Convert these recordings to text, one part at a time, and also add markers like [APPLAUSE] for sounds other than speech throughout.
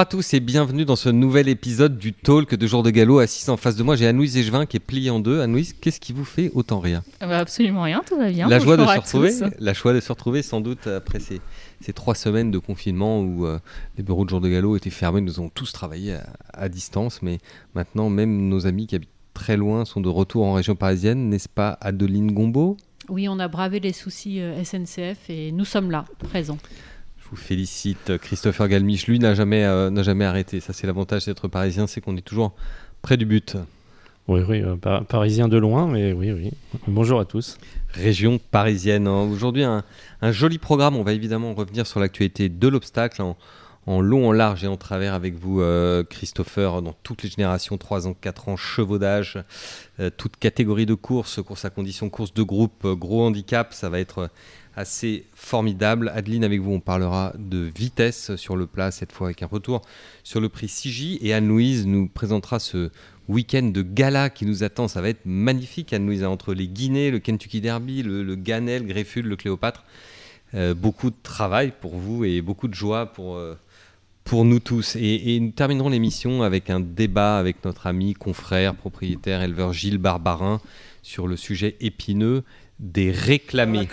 Bonjour à tous et bienvenue dans ce nouvel épisode du Talk de Jour de Galop. Assise en face de moi, j'ai Anouise Égevin qui est pliée en deux. Anouise, qu'est-ce qui vous fait autant rire? Ah bah, Absolument rien, tout va bien. La joie de se retrouver, la joie de se retrouver sans doute après ces, ces trois semaines de confinement où euh, les bureaux de Jour de Galop étaient fermés. Nous avons tous travaillé à, à distance, mais maintenant même nos amis qui habitent très loin sont de retour en région parisienne, n'est-ce pas Adeline Gombeau? Oui, on a bravé les soucis euh, SNCF et nous sommes là, présents. Vous félicite. Christopher Galmiche, lui, n'a jamais, euh, n'a jamais arrêté. Ça, c'est l'avantage d'être parisien, c'est qu'on est toujours près du but. Oui, oui, euh, pa- parisien de loin, mais oui, oui. Bonjour à tous. Région parisienne. hein. Aujourd'hui, un, un joli programme. On va évidemment revenir sur l'actualité de l'obstacle en, en long, en large et en travers avec vous, euh, Christopher, dans toutes les générations, 3 ans, 4 ans, chevaudage, euh, toute catégorie de course, course à condition, course de groupe, euh, gros handicap. Ça va être euh, assez formidable. Adeline, avec vous, on parlera de vitesse sur le plat, cette fois avec un retour sur le prix 6J. Et Anne-Louise nous présentera ce week-end de gala qui nous attend. Ça va être magnifique, Anne-Louise, hein, entre les Guinées, le Kentucky Derby, le, le Ganel, Grefful, le Cléopâtre. Beaucoup de travail pour vous et beaucoup de joie pour, pour nous tous. Et, et nous terminerons l'émission avec un débat avec notre ami, confrère, propriétaire, éleveur Gilles Barbarin sur le sujet épineux des réclamés.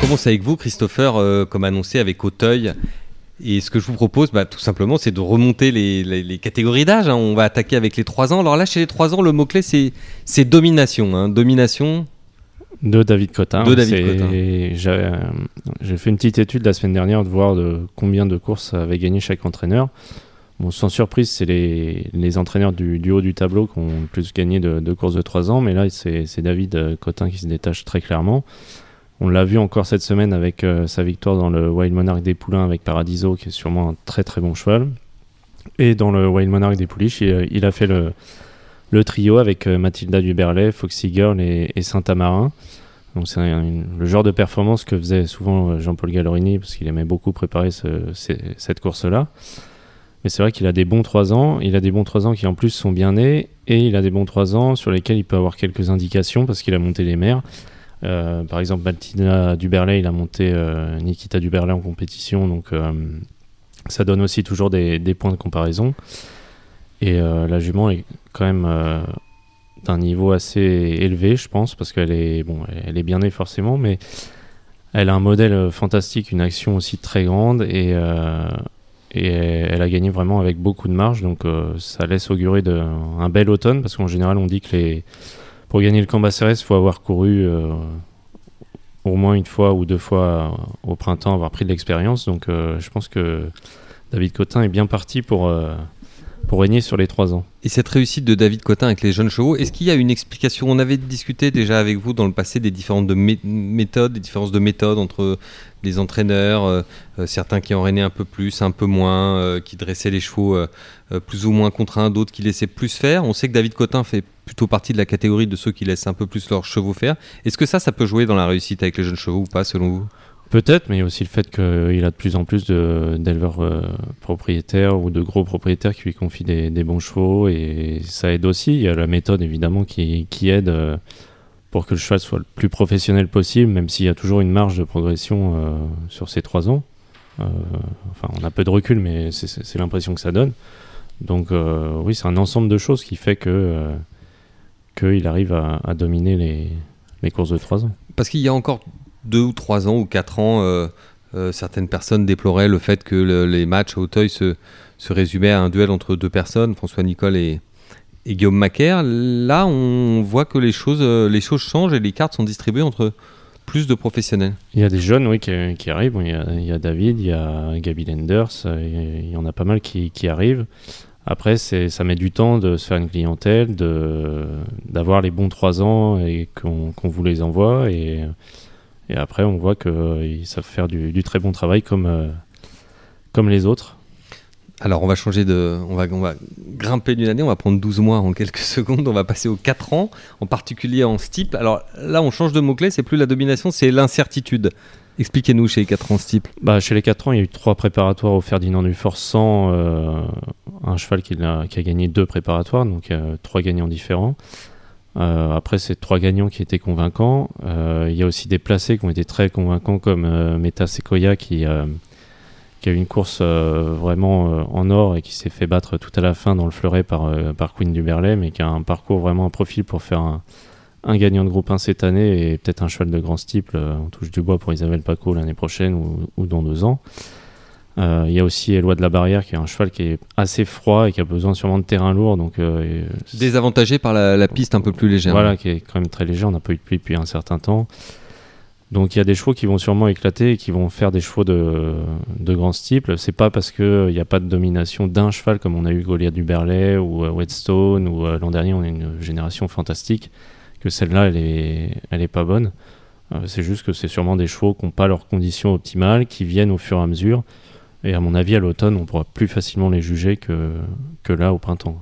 Commence avec vous, Christopher, euh, comme annoncé avec Auteuil. Et ce que je vous propose, bah, tout simplement, c'est de remonter les, les- les catégories d'âge. hein. On va attaquer avec les 3 ans. Alors là, chez les 3 ans, le mot-clé, c'est c'est domination. hein. Domination, De David Cotin. De David C'est- Cotin. J'ai euh, j'ai fait une petite étude la semaine dernière de voir de combien de courses avait gagné chaque entraîneur. Bon, sans surprise, c'est les, les entraîneurs du, du haut du tableau qui ont le plus gagné de, de courses de 3 ans, mais là, c'est David euh, Cotin qui se détache très clairement. On l'a vu encore cette semaine avec euh, sa victoire dans le Wild Monarch des Poulains avec Paradiso, qui est sûrement un très très bon cheval. Et dans le Wild Monarch des Pouliches, il, il a fait le, le trio avec euh, Mathilda Duberlet, Foxy Girl et, Saint-Amarin. Donc c'est le genre de performance que faisait souvent euh, Jean-Paul Gallorini parce qu'il aimait beaucoup préparer cette course-là. Mais c'est vrai qu'il a des bons 3 ans, il a des bons 3 ans qui en plus sont bien nés et il a des bons 3 ans sur lesquels il peut avoir quelques indications parce qu'il a monté les mers. Euh, par exemple, Mathilda Duberlet, il a monté Nikita Duberlet en compétition, donc ça donne aussi toujours des points de comparaison. Et euh, la jument est quand même euh, d'un niveau assez élevé, je pense, parce qu'elle est, bon, elle est bien née forcément, mais elle a un modèle euh, fantastique, une action aussi très grande, et, et elle a gagné vraiment avec beaucoup de marge, donc ça laisse augurer de, un bel automne, parce qu'en général on dit que les, pour gagner le Cambacérès, il faut avoir couru au moins une fois ou deux fois au printemps, avoir pris de l'expérience, donc je pense que David Cotin est bien parti pour, pour régner sur les trois ans. Et cette réussite de David Cotin avec les jeunes chevaux, est-ce qu'il y a une explication? On avait discuté déjà avec vous dans le passé des différentes de mé- méthodes, des différences de méthodes entre les entraîneurs, euh, euh, certains qui enraînaient un peu plus, un peu moins, euh, qui dressaient les chevaux plus ou moins contraints, d'autres qui laissaient plus faire. On sait que David Cotin fait plutôt partie de la catégorie de ceux qui laissent un peu plus leurs chevaux faire. Est-ce que ça, ça peut jouer dans la réussite avec les jeunes chevaux ou pas, selon vous? Peut-être, mais aussi le fait qu'il a de plus en plus d'éleveurs euh, propriétaires ou de gros propriétaires qui lui confient des, bons chevaux et ça aide aussi. Il y a la méthode évidemment qui, aide euh, pour que le cheval soit le plus professionnel possible, même s'il y a toujours une marge de progression euh, sur ces trois ans. Enfin, on a peu de recul, mais c'est- l'impression que ça donne. Donc oui, c'est un ensemble de choses qui fait que qu'il arrive à, à dominer les, les courses de trois ans. Parce qu'il y a encore deux ou trois ans ou quatre ans, euh, euh, certaines personnes déploraient le fait que le- les matchs à Auteuil se, se résumaient à un duel entre deux personnes, François Nicole et, et Guillaume Macaire. Là, on voit que les choses, euh, les choses changent et les cartes sont distribuées entre plus de professionnels. Il y a des jeunes oui, qui, arrivent. Il, y a, David, il y a Gaby Lenders, il y en a pas mal qui, qui arrivent. Après, ça met du temps de se faire une clientèle, d'avoir les bons 3 ans et qu'on, qu'on vous les envoie. Et, et après, on voit qu'ils savent faire du, du très bon travail comme, euh, comme les autres. Alors, on va changer de. On va, on va grimper d'une année, on va prendre 12 mois en quelques [LAUGHS] secondes, on va passer aux 4 ans, en particulier en steeple. Alors là, on change de mot-clé, c'est plus la domination, c'est l'incertitude. Expliquez-nous chez les 4 ans steeple. Bah, chez les 4 ans, il y a eu trois préparatoires au Ferdinand Dufort sans euh, un cheval qui a, qui a gagné deux préparatoires, donc euh, trois gagnants différents. Euh, après, c'est trois gagnants qui étaient convaincants. Euh, il y a aussi des placés qui ont été très convaincants, comme euh, Meta Sequoia qui, qui a eu une course vraiment en or et qui s'est fait battre tout à la fin dans le fleuret par, par Queen du Berlay, mais qui a un parcours vraiment un profil pour faire un, un gagnant de groupe 1 cette année et peut-être un cheval de grand style. on touche du bois pour Isabelle Paco l'année prochaine ou, ou dans deux ans. Euh, Il y a aussi Éloi de la Barrière qui est un cheval qui est assez froid et qui a besoin sûrement de terrain lourd. Donc, euh, Désavantagé par la, la piste un peu plus légère. voilà, qui est quand même très léger. On n'a pas eu de pluie depuis un certain temps. Donc il y a des chevaux qui vont sûrement éclater et qui vont faire des chevaux de, de grand style. C'est pas parce qu'il n'y a pas de domination d'un cheval comme on a eu Goliath du Berlay ou euh, Whetstone ou euh, l'an dernier on a une génération fantastique que celle-là elle est, elle est pas bonne. Euh, c'est juste que c'est sûrement des chevaux qui n'ont pas leurs conditions optimales, qui viennent au fur et à mesure. Et à mon avis, à l'automne, on pourra plus facilement les juger que, que là au printemps.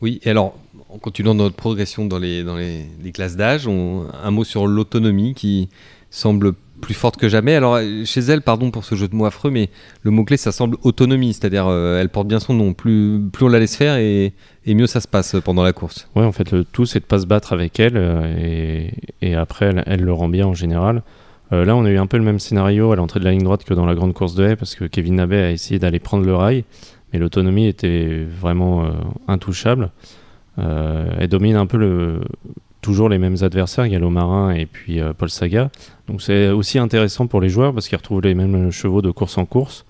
Oui, et alors, en continuant notre progression dans les, dans les, les classes d'âge, un mot sur l'autonomie qui semble plus forte que jamais. Alors, chez elle, pardon pour ce jeu de mots affreux, mais le mot-clé, ça semble autonomie, c'est-à-dire euh, elle porte bien son nom. Plus, plus on la laisse faire et, et mieux ça se passe pendant la course. Ouais, en fait, le tout, c'est de pas se battre avec elle euh, et, et après, elle, elle le rend bien en général. Euh, là, on a eu un peu le même scénario à l'entrée de la ligne droite que dans la grande course de haie parce que Kevin Nabet a essayé d'aller prendre le rail, mais l'autonomie était vraiment euh, intouchable. Euh, elle domine un peu toujours les mêmes adversaires, Gallo Marin et puis euh, Paul Saga. Donc c'est aussi intéressant pour les joueurs parce qu'ils retrouvent les mêmes chevaux de course en course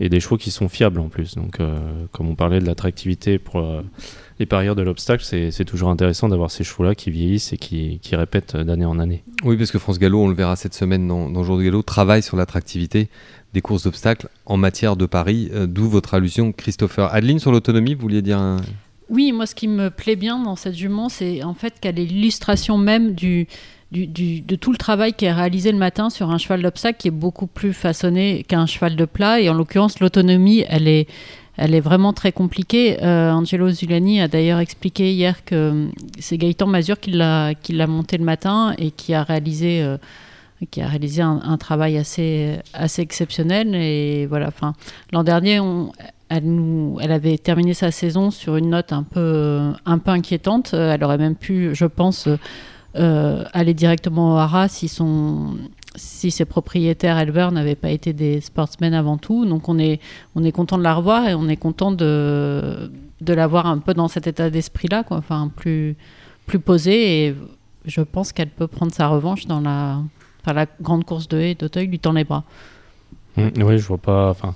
et des chevaux qui sont fiables en plus. Donc, euh, comme on parlait de l'attractivité pour euh, les parieurs de l'obstacle, c'est c'est toujours intéressant d'avoir ces chevaux-là qui vieillissent et qui, qui répètent d'année en année. Oui, parce que France Gallo, on le verra cette semaine dans, dans Jour de Gallo, travaille sur l'attractivité des courses d'obstacles en matière de paris, euh, d'où votre allusion, Christopher. Adeline, sur l'autonomie, vous vouliez dire un... Oui, moi, ce qui me plaît bien dans cette jument, c'est en fait qu'elle est l'illustration même du, du, du- de tout le travail qui est réalisé le matin sur un cheval d'obstacle qui est beaucoup plus façonné qu'un cheval de plat. Et en l'occurrence, l'autonomie, elle est, elle est vraiment très compliquée. Euh, Angelo Zulani a d'ailleurs expliqué hier que euh, c'est Gaëtan Mazur qui l'a monté le matin et qui a réalisé. euh, qui a réalisé un, travail assez, assez exceptionnel. Et voilà, l'an dernier, elle, nous, elle avait terminé sa saison sur une note un peu, un peu inquiétante. Elle aurait même pu, je pense, euh, aller directement au Hara si, son, si ses propriétaires éleveurs n'avaient pas été des sportsmen avant tout. Donc on est, on est content de la revoir et on est content de, de la voir un peu dans cet état d'esprit-là. Enfin, plus, plus posé. Et je pense qu'elle peut prendre sa revanche dans la, enfin, la grande course de haie d'Auteuil, lui tend les bras. oui, je vois pas. Enfin,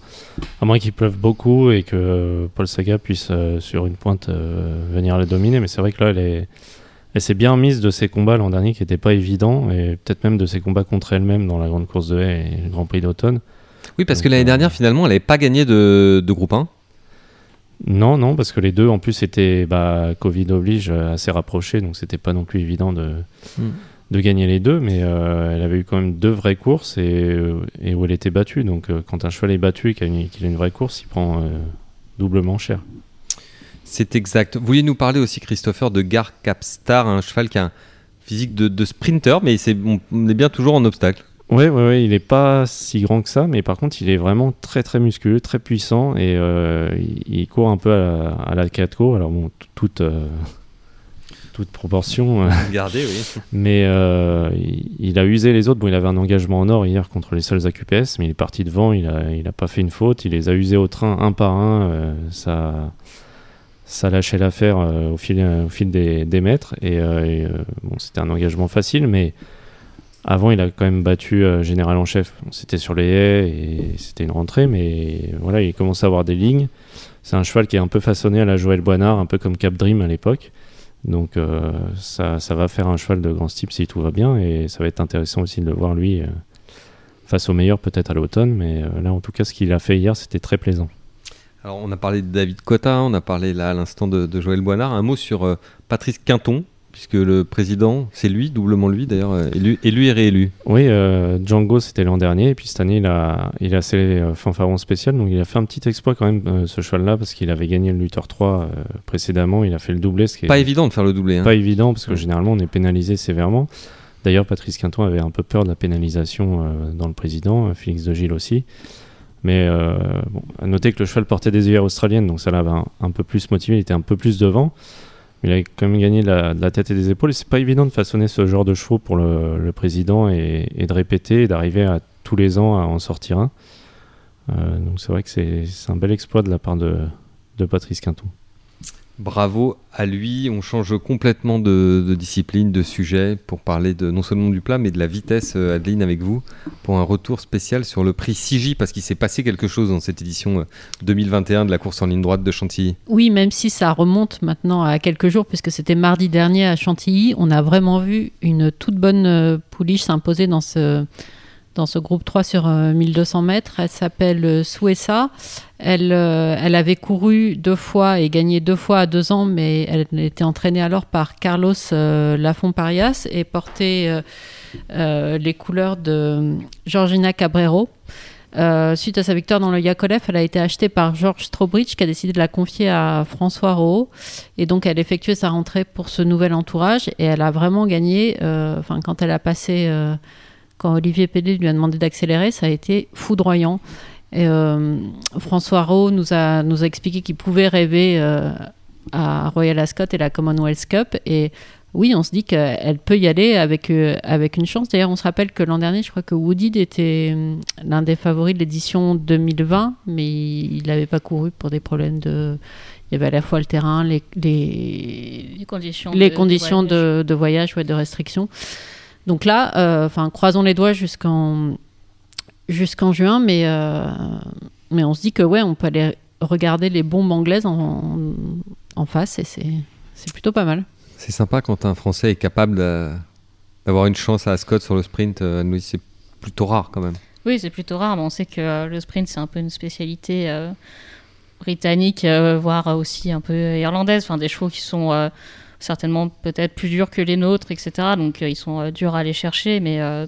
à moins qu'il pleuve beaucoup et que Paul Saga puisse euh, sur une pointe euh, venir la dominer, mais c'est vrai que là, elle est. Elle s'est bien mise de ses combats l'an dernier qui n'étaient pas évidents, et peut-être même de ses combats contre elle-même dans la grande course de haie et le Grand Prix d'automne. Oui, parce que l'année euh, dernière, finalement, elle n'avait pas gagné de, de groupe 1. Non, non, parce que les deux, en plus, étaient, bah, Covid oblige, euh, assez rapprochés, donc c'était pas non plus évident de, Mm. de gagner les deux, mais euh, elle avait eu quand même deux vraies courses et, et où elle était battue. Donc euh, quand un cheval est battu et qu'il a, une- qu'il a une vraie course, il prend euh, doublement cher. C'est exact. Vous vouliez nous parler aussi, Christopher, de Gar Capstar, un cheval qui a un physique de, de sprinter, mais c'est, on on est bien toujours en obstacle. Ouais, ouais, ouais, il est pas si grand que ça, mais par contre, il est vraiment très très musculeux, très puissant et euh, il, il court un peu à la, à la Catco. Alors bon, toute, euh, toute proportion. euh, oui. [LAUGHS] Mais euh, il, il a usé les autres. Bon, il avait un engagement en or hier contre les seuls AQPS, mais il est parti devant. Il a, il a pas fait une faute. Il les a usés au train un par un. ça, ça lâchait l'affaire euh, au fil, des, mètres. Et, euh, euh, c'était un engagement facile, mais avant, il a quand même battu Général en chef. C'était sur les haies et c'était une rentrée, mais voilà, il commence à avoir des lignes. C'est un cheval qui est un peu façonné à la Joël Boinard, un peu comme Cap Dream à l'époque. Donc ça, va faire un cheval de grand type si tout va bien et ça va être intéressant aussi de le voir lui face au meilleur peut-être à l'automne mais là en tout cas ce qu'il a fait hier c'était très plaisant. Alors, on a parlé de David Cotta, on a parlé là à l'instant de, de Joël Boinard. Un mot sur euh, Patrice Quinton, puisque le président, c'est lui, doublement lui d'ailleurs, euh, élu, élu et réélu. Oui euh, Django c'était l'an dernier et puis cette année il a, il a scellé euh, fanfaron spécial donc il a fait un petit exploit quand même euh, ce cheval là parce qu'il avait gagné le Luther 3 euh, précédemment il a fait le doublé ce qui est Pas évident de faire le doublé. hein. pas évident parce que Ouais. généralement on est pénalisé sévèrement. D'ailleurs, Patrice Quinton avait un peu peur de la pénalisation dans le président, Félix de Gilles aussi. Mais euh, bon, à noter que le cheval portait des œillères australiennes, donc ça l'avait un, peu plus motivé, il était un peu plus devant. Il a quand même gagné la, de la tête et des épaules. Et c'est pas évident de façonner ce genre de chevaux pour le, président et, de répéter et d'arriver à tous les ans à en sortir un. Euh, donc c'est vrai que c'est un bel exploit de la part de, de Patrice Quinton. Bravo à lui. On change complètement de, discipline, de sujet pour parler de non seulement du plat, mais de la vitesse, euh, Adeline, avec vous, pour un retour spécial sur le prix 6J, parce qu'il s'est passé quelque chose dans cette édition euh, 2021 de la course en ligne droite de Chantilly. Oui, même si ça remonte maintenant à quelques jours, puisque c'était mardi dernier à Chantilly, on a vraiment vu une toute bonne euh, pouliche s'imposer dans ce, dans ce groupe 3 sur euh, 1200 mètres. Elle s'appelle euh, Suessa. Elle, euh, elle avait couru deux fois et gagné deux fois à deux ans, mais elle était entraînée alors par Carlos euh, Lafont-Parias et portait euh, euh, les couleurs de Georgina Cabrero. Euh, suite à sa victoire dans le Yakolev, elle a été achetée par George Strobridge qui a décidé de la confier à François Rowe. Et donc elle effectuait sa rentrée pour ce nouvel entourage et elle a vraiment gagné. euh, Enfin, quand elle a passé, euh, quand Olivier Pédé lui a demandé d'accélérer, ça a été foudroyant. Et, euh, François Rowe nous a, nous a expliqué qu'il pouvait rêver euh, à Royal Ascot et la Commonwealth Cup. Et oui, on se dit qu'elle peut y aller avec, euh, avec une chance. D'ailleurs, on se rappelle que l'an dernier, je crois que Woody était euh, l'un des favoris de l'édition 2020, mais il n'avait pas couru pour des problèmes de. Il y avait à la fois le terrain, les, les, Les conditions. les de- conditions de voyage. de, de voyage, ouais, de restriction. Donc là, euh, enfin, croisons les doigts jusqu'en jusqu'en juin, mais euh, mais on se dit que ouais, on peut aller regarder les bombes anglaises en, en face et c'est c'est plutôt pas mal. C'est sympa quand un Français est capable d'avoir une chance à Ascot sur le sprint. euh, c'est plutôt rare quand même. Oui, c'est plutôt rare, mais on sait que euh, le sprint, c'est un peu une spécialité euh, britannique, euh, voire aussi un peu irlandaise. Enfin, des chevaux qui sont euh, certainement peut-être plus durs que les nôtres, etc. Donc, euh, ils sont euh, durs à aller chercher, mais euh,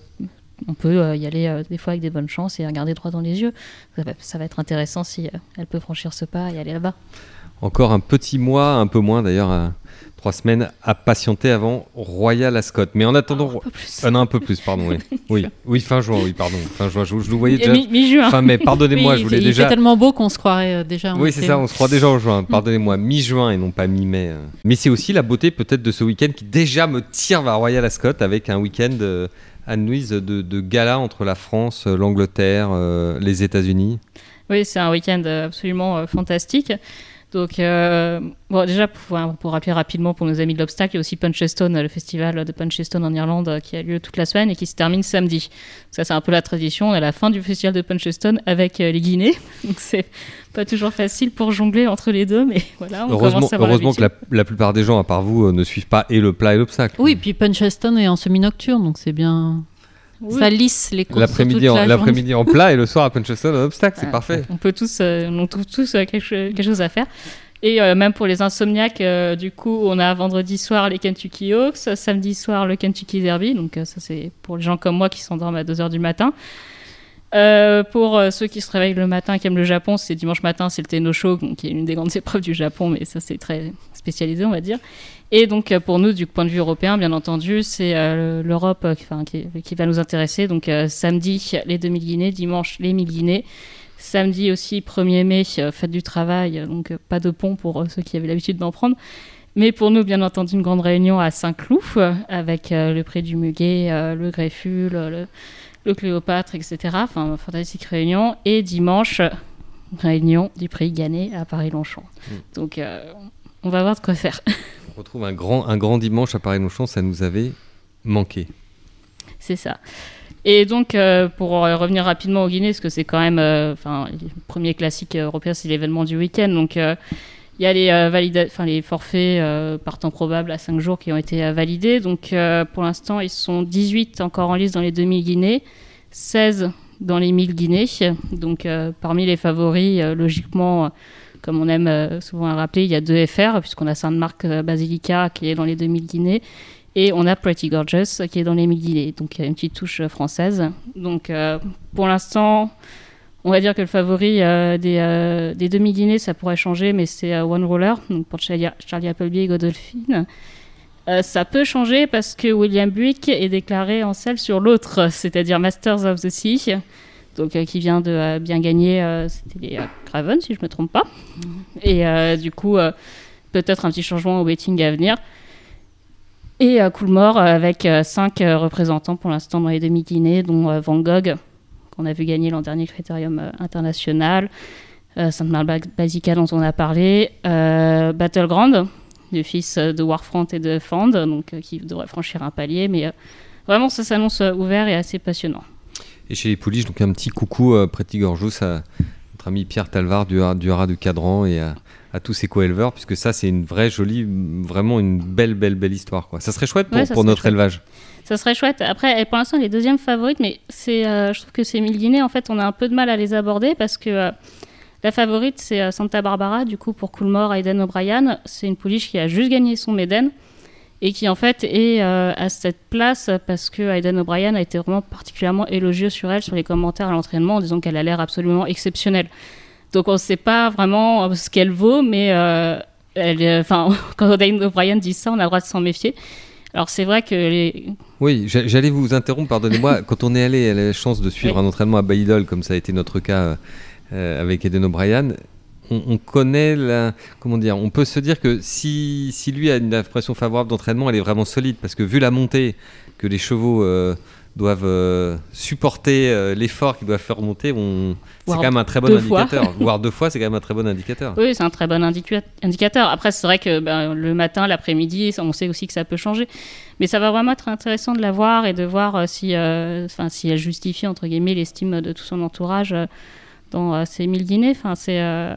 on peut y aller des fois avec des bonnes chances et regarder droit dans les yeux. Ça va, être intéressant si elle peut franchir ce pas et aller là-bas. Encore un petit mois, un peu moins d'ailleurs, trois semaines à patienter avant Royal Ascot. Mais en attendant, Un peu plus. ah non, un peu plus, pardon. Oui, [LAUGHS] oui, oui fin juin, oui, pardon, fin juin. Je, je le voyais déjà. mi- Mi-juin. Fin mai, pardonnez-moi, Oui, je il voulais fait- déjà. Il fait tellement beau qu'on se croirait euh, déjà. en Oui, c'est ça, on se croit déjà en juin. [LAUGHS] Pardonnez-moi, mi-juin et non pas mi-mai. euh. Mais c'est aussi la beauté peut-être de ce week-end qui déjà me tire vers Royal Ascot avec un week-end, euh, Anne-Louise, de, de gala entre la France, euh, l'Angleterre, euh, les États-Unis. Oui, c'est un week-end absolument euh, fantastique. Donc, euh, bon, déjà, pour, pour rappeler rapidement pour nos amis de l'obstacle, il y a aussi Punchestone, le festival de Punchestone en Irlande euh, qui a lieu toute la semaine et qui se termine samedi. Ça, c'est un peu la tradition. On est à la fin du festival de Punchestone avec euh, les Guinées. [LAUGHS] Donc, c'est pas toujours facile pour jongler entre les deux, mais [LAUGHS] voilà, on Heureusement, commence à avoir heureusement que la, plupart des gens, à part vous, euh, ne suivent pas et le plat et l'obstacle. Oui, puis Puncheston est en semi-nocturne, donc c'est bien. Oui. Ça lisse les courses. L'après-midi en, la en plat et le soir à Puncheston en obstacle, c'est Ah. parfait. On peut tous, euh, on trouve tous euh, quelque, cho- quelque chose à faire. Et euh, même pour les insomniaques, euh, du coup, on a vendredi soir les Kentucky Hawks, samedi soir le Kentucky Derby. Donc, euh, ça, c'est pour les gens comme moi qui s'endorment à 2h du matin. Euh, pour euh, ceux qui se réveillent le matin, qui aiment le Japon, c'est dimanche matin, c'est le Tenno Show, donc, qui est une des grandes [LAUGHS] épreuves du Japon, mais ça, c'est très spécialisé, on va dire. Et donc, euh, pour nous, du point de vue européen, bien entendu, c'est euh, l'Europe euh, qui- va nous intéresser. Donc, samedi, les 2000 Guinées, dimanche, les 1000 Guinées. Samedi aussi, 1er mai, fête du travail, donc pas de pont pour ceux qui avaient l'habitude d'en prendre. Mais pour nous, bien entendu, une grande réunion à Saint-Cloud, avec le prix du Muguet, le Greffule, euh, le, le Cléopâtre, etc. Enfin, fantastique réunion. Et dimanche, réunion du prix Gannet à Paris-Longchamp. Donc, euh, on va voir de quoi faire. [LAUGHS] On retrouve un grand, un grand dimanche à Paris-Longchamp, ça nous avait manqué. C'est ça. Et donc, euh, pour euh, revenir rapidement au Guinée, parce que c'est quand même, euh, le premier classique européen, c'est l'événement du week-end. Donc, il y a les, valida- les forfaits euh, partant probables à 5 jours qui ont été validés. Donc, pour l'instant, ils sont 18 encore en liste dans les 2000 Guinées, 16 dans les 1000 Guinées. Donc, parmi les favoris, logiquement, comme on aime euh, souvent à rappeler, il y a deux FR, puisqu'on a Sainte-Marc euh, Basilica qui est dans les 2000 Guinées. Et on a Pretty Gorgeous qui est dans les 1000 Guinées. Donc il y a une petite touche euh, française. Donc euh, pour l'instant, on va dire que le favori euh, des, euh, des demi-guinées, ça pourrait changer, mais c'est euh, One Roller, donc pour Charlie, Appleby et Godolphin. Euh, ça peut changer parce que William Buick est déclaré en selle sur l'autre, c'est-à-dire Masters of the Sea, donc euh, qui vient de euh, bien gagner, euh, c'était les Craven si je me trompe pas. Et du coup, peut-être un petit changement au betting à venir. Et Coolmore avec cinq représentants pour l'instant dans les demi-guinées, dont Van Gogh, qu'on a vu gagner l'an dernier Critérium international, Sainte-Marie Basica dont on a parlé, Battleground, du fils de Warfront et de Fand, donc qui devrait franchir un palier, mais vraiment ça s'annonce ouvert et assez passionnant. Et chez les pouliches, donc un petit coucou euh, Pretty Gorgeous à notre ami Pierre Talvar du, du Haras du Cadran et à, à tous ses co-éleveurs, puisque ça, c'est une vraie jolie, vraiment une belle, belle, belle histoire. Quoi. Ça serait chouette pour, Ouais, notre chouette. élevage. Ça serait chouette. Après, elle, pour l'instant, elle est deuxième favorite, mais c'est, euh, je trouve que ces mille guinées, en fait, on a un peu de mal à les aborder parce que euh, la favorite, c'est euh, Santa Barbara, du coup, pour Coolmore, Aiden O'Brien. C'est une pouliche qui a juste gagné son Méden et qui, en fait, est euh, à cette place parce que Aiden O'Brien a été vraiment particulièrement élogieux sur elle, sur les commentaires à l'entraînement, en disant qu'elle a l'air absolument exceptionnelle. Donc, on ne sait pas vraiment euh, ce qu'elle vaut, mais euh, elle, enfin, [LAUGHS] quand Aiden O'Brien dit ça, on a le droit de s'en méfier. Alors, c'est vrai que les, Oui, j'a- j'allais vous interrompre, pardonnez-moi. [LAUGHS] Quand on est allé à la chance de suivre Oui. un entraînement à Baïdol, comme ça a été notre cas euh, avec Eden O'Brien, on, on connaît la. Comment dire On peut se dire que si, si lui a une impression favorable d'entraînement, elle est vraiment solide, parce que vu la montée que les chevaux euh, doivent euh, supporter, euh, l'effort qu'ils doivent faire monter, on... c'est quand même un très bon indicateur. [LAUGHS] Voire deux fois, c'est quand même un très bon indicateur. Oui, c'est un très bon indica- indicateur. Après, c'est vrai que ben, le matin, l'après-midi, on sait aussi que ça peut changer. Mais ça va vraiment être intéressant de la voir et de voir si, si elle justifie, entre guillemets, l'estime de tout son entourage dans euh, ces mille dîners. Enfin, euh,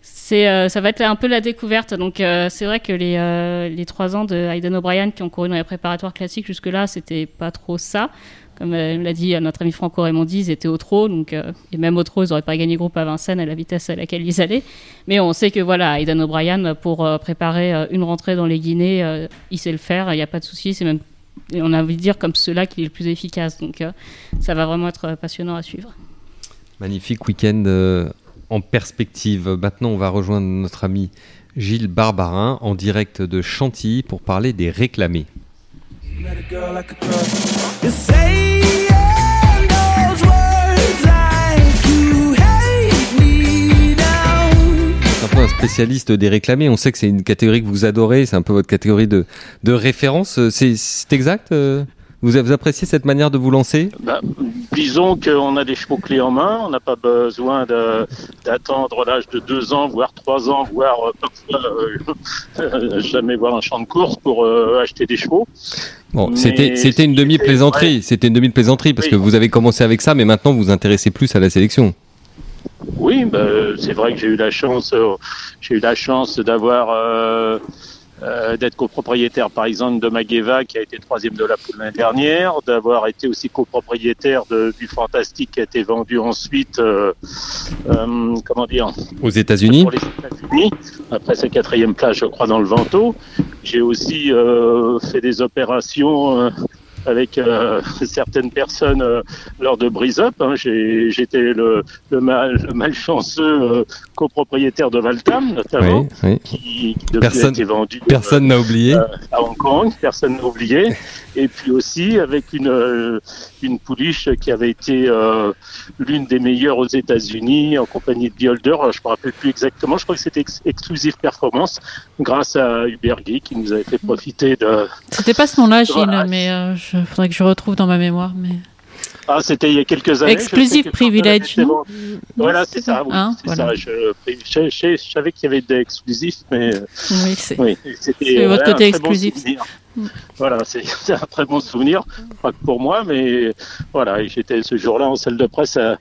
c'est, euh, ça va être un peu la découverte. Donc, euh, c'est vrai que les, les trois ans de Hayden O'Brien qui ont couru dans les préparatoires classiques jusque-là, c'était pas trop ça. Comme l'a dit notre ami Franco Raimondi, ils étaient au trot, donc, et même au trot, ils n'auraient pas gagné groupe à Vincennes à la vitesse à laquelle ils allaient. Mais on sait que voilà, Aidan O'Brien, pour préparer une rentrée dans les Guinées, il sait le faire, il n'y a pas de souci. C'est même, on a envie de dire comme cela qu'il est le plus efficace. Donc ça va vraiment être passionnant à suivre. Magnifique week-end euh, en perspective. Maintenant, on va rejoindre notre ami Gilles Barbarin en direct de Chantilly pour parler des réclamés. Un spécialiste des réclamés. On sait que c'est une catégorie que vous adorez. C'est un peu votre catégorie de, de référence. C'est c'est exact euh? Vous, vous appréciez cette manière de vous lancer Bah, disons qu'on a des chevaux clés en main, on n'a pas besoin d'attendre l'âge de deux ans, voire trois ans, voire euh, parfois euh, [LAUGHS] jamais voir un champ de course pour euh, acheter des chevaux. Bon, c'était c'était une si, demi-plaisanterie. C'était une demi-plaisanterie parce Oui. que vous avez commencé avec ça, mais maintenant vous vous intéressez plus à la sélection. Oui, bah, c'est vrai que j'ai eu la chance, euh, j'ai eu la chance d'avoir euh, d'être copropriétaire, par exemple, de Magueva, qui a été troisième de la poule l'année dernière, d'avoir été aussi copropriétaire de, du Fantastique, qui a été vendu ensuite, euh, euh, comment dire, Aux États-Unis. États-Unis, après sa quatrième place, je crois, dans le Vento. J'ai aussi euh, fait des opérations euh, avec euh, [LAUGHS] certaines personnes euh, lors de Brise Up. hein. J'ai- J'étais le, le, mal, le malchanceux euh, copropriétaire de Valtam, notamment, Oui, oui. qui, qui depuis Personne- a été vendu euh, Personne n'a oublié. à Hong Kong, personne n'a oublié. [LAUGHS] Et puis aussi avec une, euh, une pouliche qui avait été euh, l'une des meilleures aux États-Unis en compagnie de Beholder. Je me rappelle plus exactement. Je crois que c'était ex- Exclusive Performance grâce à Hubert Guy qui nous avait fait profiter de. C'était pas ce nom-là, Gilles, Voilà. mais euh, je faudrait que je retrouve dans ma mémoire. Mais... Ah, c'était il y a quelques années. Exclusive Je Privilege, non Voilà, c'est ça. Oui, Hein, voilà. ça. Je, je, je- je savais qu'il y avait des exclusifs, mais euh, Oui, c'est. Oui, votre ouais, côté bon exclusif. Voilà, [LAUGHS] c'est un très bon souvenir, pas que pour moi, mais voilà, j'étais ce jour-là en salle de presse à,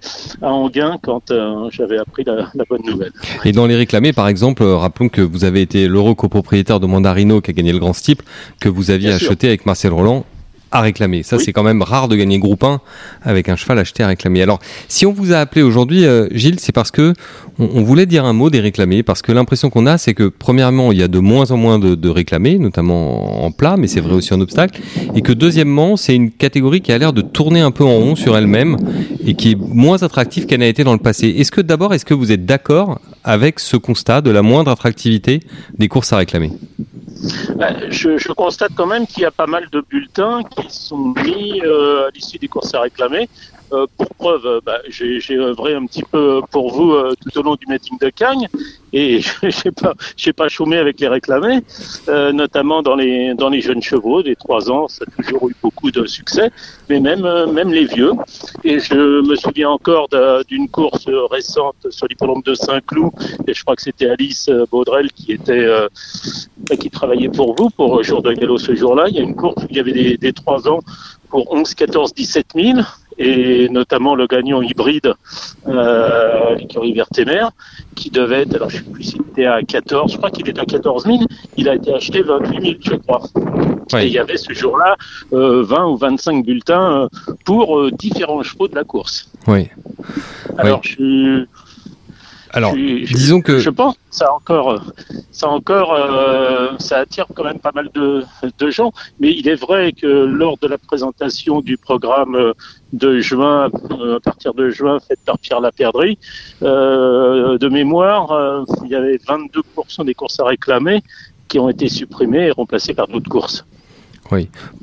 à Anguin quand euh, j'avais appris la, la bonne nouvelle. Et dans les réclamés, par exemple, euh, rappelons que vous avez été l'euro copropriétaire de Mandarino qui a gagné le Grand Steeple, que vous aviez Bien sûr. acheté avec Marcel Roland à réclamer. Ça, Oui. c'est quand même rare de gagner groupe 1 avec un cheval acheté à réclamer. Alors, si on vous a appelé aujourd'hui, euh, Gilles, c'est parce que on, on voulait dire un mot des réclamés, parce que l'impression qu'on a, c'est que premièrement, il y a de moins en moins de, de réclamés, notamment en plat, mais c'est vrai aussi en obstacle, et que deuxièmement, c'est une catégorie qui a l'air de tourner un peu en rond sur elle-même et qui est moins attractive qu'elle n'a été dans le passé. Est-ce que d'abord, est-ce que vous êtes d'accord avec ce constat de la moindre attractivité des courses à réclamer? Je, je constate quand même qu'il y a pas mal de bulletins qui sont mis euh, à l'issue des courses à réclamer. Euh, pour preuve, euh, bah, j'ai œuvré un petit peu pour vous euh, tout au long du meeting de Cagnes et [LAUGHS] j'ai pas, j'ai pas chômé avec les réclamés, notamment dans les dans les jeunes chevaux des trois ans, ça a toujours eu beaucoup de succès, mais même même les vieux. Et je me souviens encore d'une course récente sur l'hippodrome de Saint-Cloud, et je crois que c'était Alice Baudrel qui était qui travaillait pour vous pour jour de galop ce jour-là. Il y a une course où il y avait des, des 3 ans pour 11, 14, 17 000 et notamment le gagnant hybride, euh, l'écurie Vertemer, qui devait être, alors je sais plus s'il était à 14, je crois qu'il était à 14 000, il a été acheté 28 000, je crois. Ouais. Et il y avait ce jour-là euh, 20 ou 25 bulletins euh, pour euh, différents chevaux de la course. Oui. Alors, je suis Alors, je- je- disons que je pense que ça encore, euh, ça encore, euh, ça attire quand même pas mal de, de gens. Mais il est vrai que lors de la présentation du programme euh, de juin, euh, à partir de juin, fait par Pierre Laperdrie, euh, de mémoire, euh, il y avait 22% des courses à réclamer qui ont été supprimées et remplacées par d'autres courses.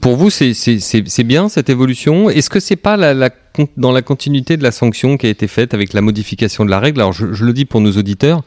Pour vous, c'est- bien cette évolution? Est-ce que c'est pas la, dans la continuité de la sanction qui a été faite avec la modification de la règle? Alors, je le dis pour nos auditeurs,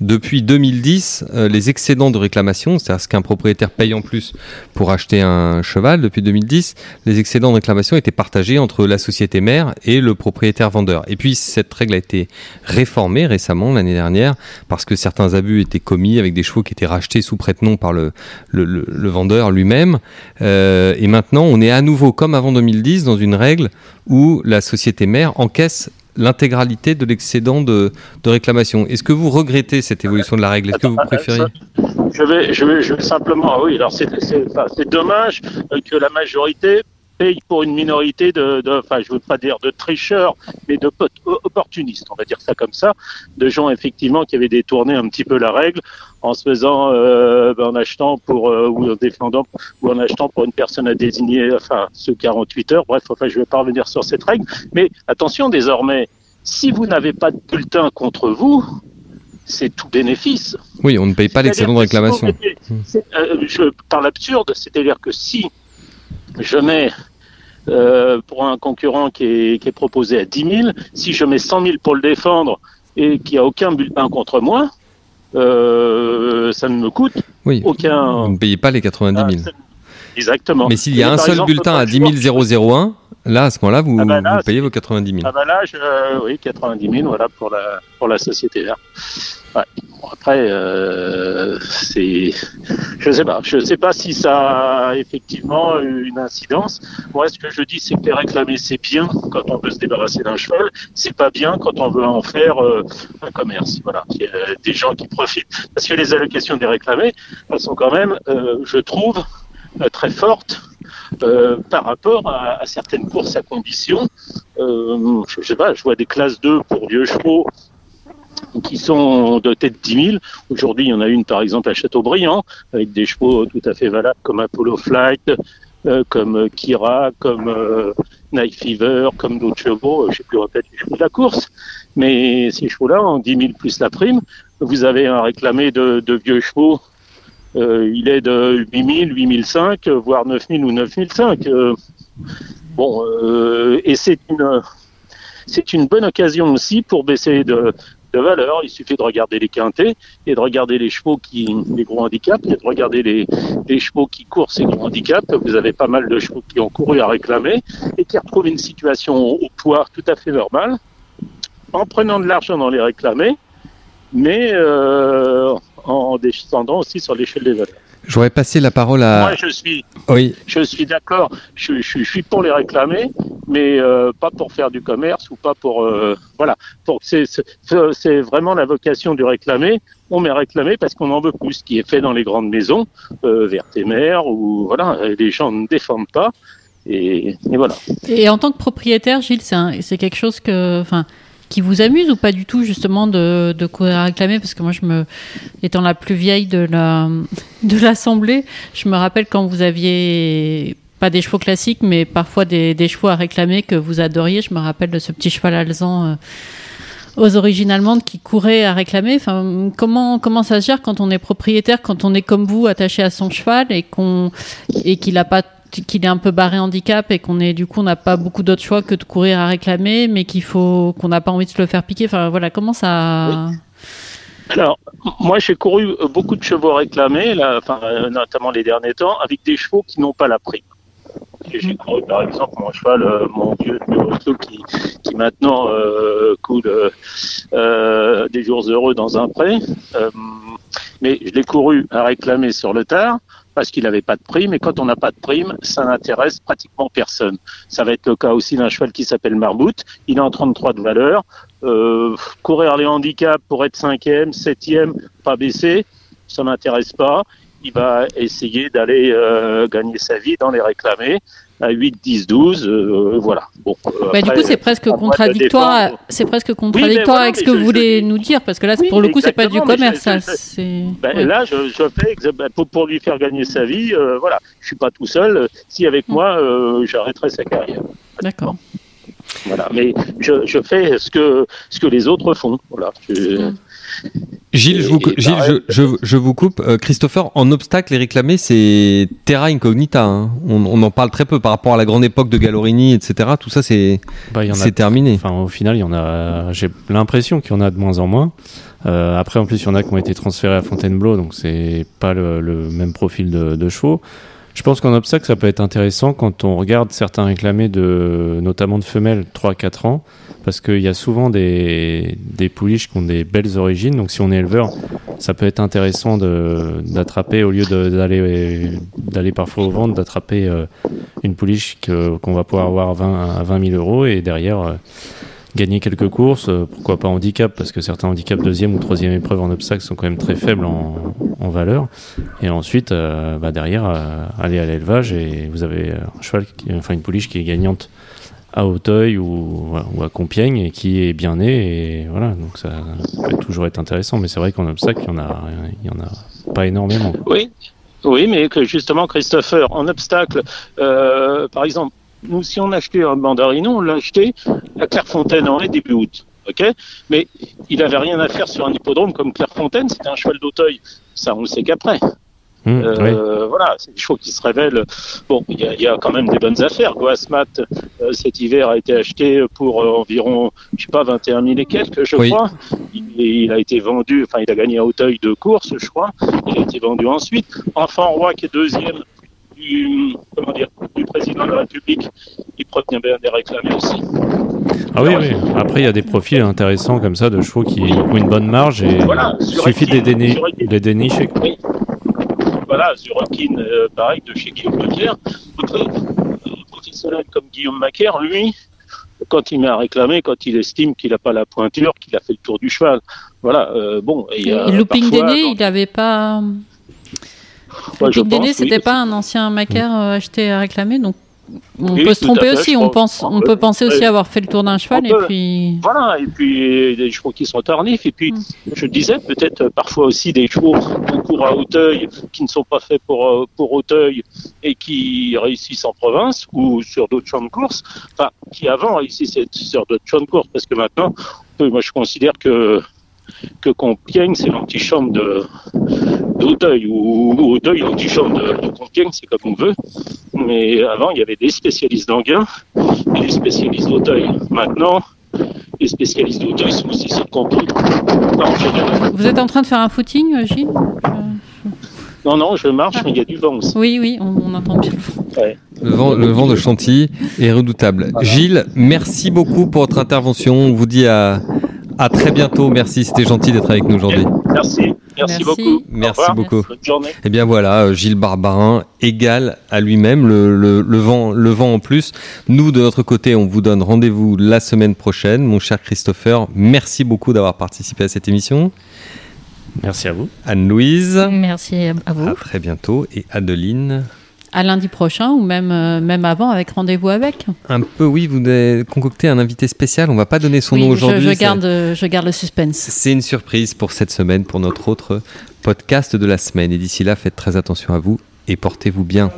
depuis 2010, euh, les excédents de réclamation, c'est-à-dire ce qu'un propriétaire paye en plus pour acheter un cheval, depuis 2010, les excédents de réclamation étaient partagés entre la société mère et le propriétaire vendeur. Et puis, cette règle a été réformée récemment, l'année dernière, parce que certains abus étaient commis avec des chevaux qui étaient rachetés sous prête-nom par le, vendeur lui-même. Euh, et maintenant, on est à nouveau, comme avant 2010, dans une règle où la société mère encaisse l'intégralité de l'excédent de, de réclamation. Est-ce que vous regrettez cette évolution de la règle? Est-ce que vous Attends, préférez? Je vais, je vais, je vais simplement, ah oui, alors c'est, c'est, enfin, c'est dommage euh, que la majorité paye pour une minorité de, de, enfin, je veux pas dire de tricheurs, mais de pot- opportunistes, on va dire ça comme ça, de gens effectivement qui avaient détourné un petit peu la règle en se faisant, euh, ben, en achetant pour, euh, ou en défendant, ou en achetant pour une personne à désigner, enfin, ce 48 heures. Bref, enfin, je vais pas revenir sur cette règle, mais attention désormais, si vous n'avez pas de bulletin contre vous, c'est tout bénéfice. Oui, on ne paye pas l'excédent de si réclamation. mettez- euh, je parle absurde, c'est-à-dire que si je mets euh, pour un concurrent qui est, qui est proposé à 10 000, si je mets 100 000 pour le défendre et qu'il n'y a aucun bulletin contre moi, euh, ça ne me coûte Oui, aucun. vous ne payez pas les 90 000. Ah, Exactement. Mais s'il y a un seul exemple, bulletin à l'autre jour- 10 001, là, à ce moment-là, vous, Ah bah là, vous payez vos 90 000. Ah bah là, je, oui, 90 000, voilà, pour la, pour la société verte. Ouais. Après, euh, c'est, je sais pas, je sais pas si ça a effectivement eu une incidence. Moi, ce que je dis, c'est que les réclamer, c'est bien quand on veut se débarrasser d'un cheval. C'est pas bien quand on veut en faire euh, un commerce. Voilà, il y a des gens qui profitent. Parce que les allocations des réclamés, sont quand même, euh, je trouve, euh, très fortes. par rapport à, certaines courses à condition, je, je sais pas, je vois des classes 2 pour vieux chevaux qui sont dotés de 10 000. Aujourd'hui, il y en a une, par exemple, à Châteaubriand, avec des chevaux tout à fait valables comme Apollo Flight, euh, comme euh, Kira, comme euh, Night Fever, comme d'autres chevaux, euh, je sais plus répéter les chevaux de la course. Mais ces chevaux-là, en 10 000 plus la prime, vous avez un réclamé de, vieux chevaux, il est de 8 000, 8 500, euh, voire 9 000 ou 9 500. Euh, bon, et c'est une, c'est une bonne occasion aussi pour baisser de, de valeur. Il suffit de regarder les quintés et de regarder les chevaux qui, les gros handicaps, et de regarder les, chevaux qui courent ces gros handicaps. Vous avez pas mal de chevaux qui ont couru à réclamer et qui retrouvent une situation au, au poids tout à fait normale en prenant de l'argent dans les réclamés, mais euh, en descendant aussi sur l'échelle des valeurs. J'aurais passé la parole à. Moi, je suis, Oui, je suis d'accord. Je, je- je suis pour les réclamer, mais euh, pas pour faire du commerce ou pas pour euh, voilà. Pour c'est vraiment la vocation du réclamer. On met réclamer parce qu'on en veut plus, ce qui est fait dans les grandes maisons, euh, Vertemer ou voilà. et Les gens ne défendent pas et, et voilà. Et en tant que propriétaire, Gilles, c'est quelque chose que, enfin, qui vous amuse ou pas du tout justement de, de courir à réclamer? Parce que moi, je me, étant la plus vieille de la de l'assemblée, je me rappelle quand vous aviez pas des chevaux classiques, mais parfois des, des chevaux à réclamer que vous adoriez. Je me rappelle de ce petit cheval alezan. euh, aux origines allemandes qui couraient à réclamer. Enfin, comment comment ça se gère quand on est propriétaire, quand on est comme vous attaché à son cheval et qu'on et qu'il n'a pas qu'il est un peu barré handicap et qu'on est du coup on n'a pas beaucoup d'autres choix que de courir à réclamer, mais qu'il faut qu'on n'a pas envie de se le faire piquer. Enfin voilà, comment ça Alors, moi, j'ai couru beaucoup de chevaux réclamés, là, enfin, euh, notamment les derniers temps, avec des chevaux qui n'ont pas la prime. J'ai couru, par exemple, mon cheval, euh, mon vieux Nuoto, qui, qui maintenant euh, coule euh, des jours heureux dans un pré. Mais je l'ai couru à réclamer sur le tard parce qu'il n'avait pas de prime. Et quand on n'a pas de prime, ça n'intéresse pratiquement personne. Ça va être le cas aussi d'un cheval qui s'appelle Marbout. Il est en 33 de valeur. Euh, courir les handicaps pour être cinquième, septième, pas baisser, ça m'intéresse pas. Il va essayer d'aller euh, gagner sa vie dans les réclamés à 8, 10, 12, euh, voilà. Bon, euh, Bah, du après, coup, c'est presque contradictoire. C'est presque contradictoire voilà, avec ce que je- vous voulez nous dire, parce que là, Oui, pour le coup, c'est pas du commerce, je- ça. Ben. Là, je, fais ben, pour, pour lui faire gagner sa vie. euh, voilà, je suis pas tout seul. Si avec Mm. moi, euh, j'arrêterai sa carrière. D'accord. Voilà, mais je, fais ce que ce que les autres font. Voilà. Mm. Gilles, je vous, Gilles, pareil. je, je- je vous coupe. Euh, Christopher, en obstacle et réclamé, c'est terra incognita. hein. On, on en parle très peu par rapport à la grande époque de Gallorini, etc. Tout ça, c'est Bah, c'est terminé. Enfin, au final, il y en a. J'ai l'impression qu'il y en a de moins en moins. Euh, après, en plus, il y en a qui ont été transférés à Fontainebleau, donc c'est pas le, le même profil de, de chevaux. Je pense qu'en obstacle, ça peut être intéressant quand on regarde certains réclamés de, notamment de femelles 3-4 ans, parce qu'il y a souvent des, pouliches qui ont des belles origines. Donc, si on est éleveur, ça peut être intéressant d'attraper, au lieu d'aller parfois au ventre, d'attraper euh, une pouliche qu'on va pouvoir avoir à 20, à 20 000 euros et derrière euh, gagner quelques courses, euh, pourquoi pas handicap, parce que certains handicaps deuxième ou troisième épreuve en obstacle sont quand même très faibles en, valeur. Et ensuite, euh, bah, derrière, euh, aller à l'élevage et vous avez un cheval, enfin une pouliche qui est gagnante à Auteuil ou, à Compiègne et qui est bien né et voilà donc ça peut toujours être intéressant. Mais c'est vrai qu'en obstacle il y en a en a pas énormément. Oui, oui, mais que justement, Christopher, en obstacle, par exemple, nous, si on achetait un mandarino, on l'a acheté à Clairefontaine en début août. ok? Mais il n'avait rien à faire sur un hippodrome comme Clairefontaine, c'était un cheval d'Auteuil. Ça, on le sait qu'après. Oui. Euh, Voilà, c'est des chevaux qui se révèlent. Bon, il y, a- il y a quand même des bonnes affaires. Guasmat, euh, cet hiver, a été acheté pour euh, environ, je sais pas, 21 000 et quelques, je Oui. crois. Il, il a été vendu, enfin, il a gagné à Auteuil de course, je crois. Il a été vendu ensuite. Enfant Roi, qui est deuxième du, comment dire, du président de la République, il prenait bien des réclamés aussi. Ah oui, oui. Après, il y a des profils intéressants comme ça de chevaux qui ont une bonne marge et Voilà, il suffit de les, déni- les dénicher. Oui. Voilà, Zurokin, euh, pareil, de chez Guillaume Macaire. Après, un professionnel comme Guillaume Macaire, lui, quand il met à réclamer, quand il estime qu'il n'a pas la pointure, qu'il a fait le tour du cheval. Voilà, euh, bon. Et, il y a Et Looping parfois, Déné, il n'avait pas. Ouais, Déné, pense, c'était oui. pas un ancien macaire euh, acheté à réclamer, donc on Oui, peut se tromper aussi. On, pense. peut penser aussi avoir fait le tour d'un cheval et puis. Voilà, et puis des chevaux qui sont tardifs, et puis Mm. je disais peut-être euh, parfois aussi des chevaux qu'on court à Hauteuil, qui ne sont pas faits pour, euh, pour Hauteuil et qui réussissent en province ou sur d'autres champs de course, enfin qui avant réussissaient sur d'autres champs de course, parce que maintenant, moi je considère que que Compiègne c'est l'antichambre de d'Auteuil ou, ou Hauteuil l'antichambre de, de Compiègne, c'est comme on veut. Mais avant il y avait des spécialistes d'Anguin et des spécialistes d'Auteuil. Maintenant les spécialistes d'Auteuil sont aussi sur Compiègne. Non, je- Vous êtes en train de faire un footing, euh, Gilles? Non, non, je marche, mais il y a du vent aussi. Oui, oui, on, on entend bien. Le vent, le vent de Chantilly est redoutable. Gilles, merci beaucoup pour votre intervention. On vous dit à, à très bientôt. Merci, c'était gentil d'être avec nous aujourd'hui. Merci, merci, Merci. beaucoup. Merci beaucoup. Bonne journée. Eh bien voilà, euh, Gilles Barbarin égale à lui-même le, le, le vent, le vent en plus. Nous, de notre côté, on vous donne rendez-vous la semaine prochaine. Mon cher Christopher, merci beaucoup d'avoir participé à cette émission. Merci à vous. Anne-Louise, Merci à vous. à très bientôt. Et Adeline, À lundi prochain ou même, euh, même avant avec rendez-vous avec. un peu, oui, vous avez concocté un invité spécial. On va pas donner son Oui, nom je, aujourd'hui. je garde, euh, je garde le suspense. C'est une surprise pour cette semaine, pour notre autre podcast de la semaine. Et d'ici là, faites très attention à vous et portez-vous bien.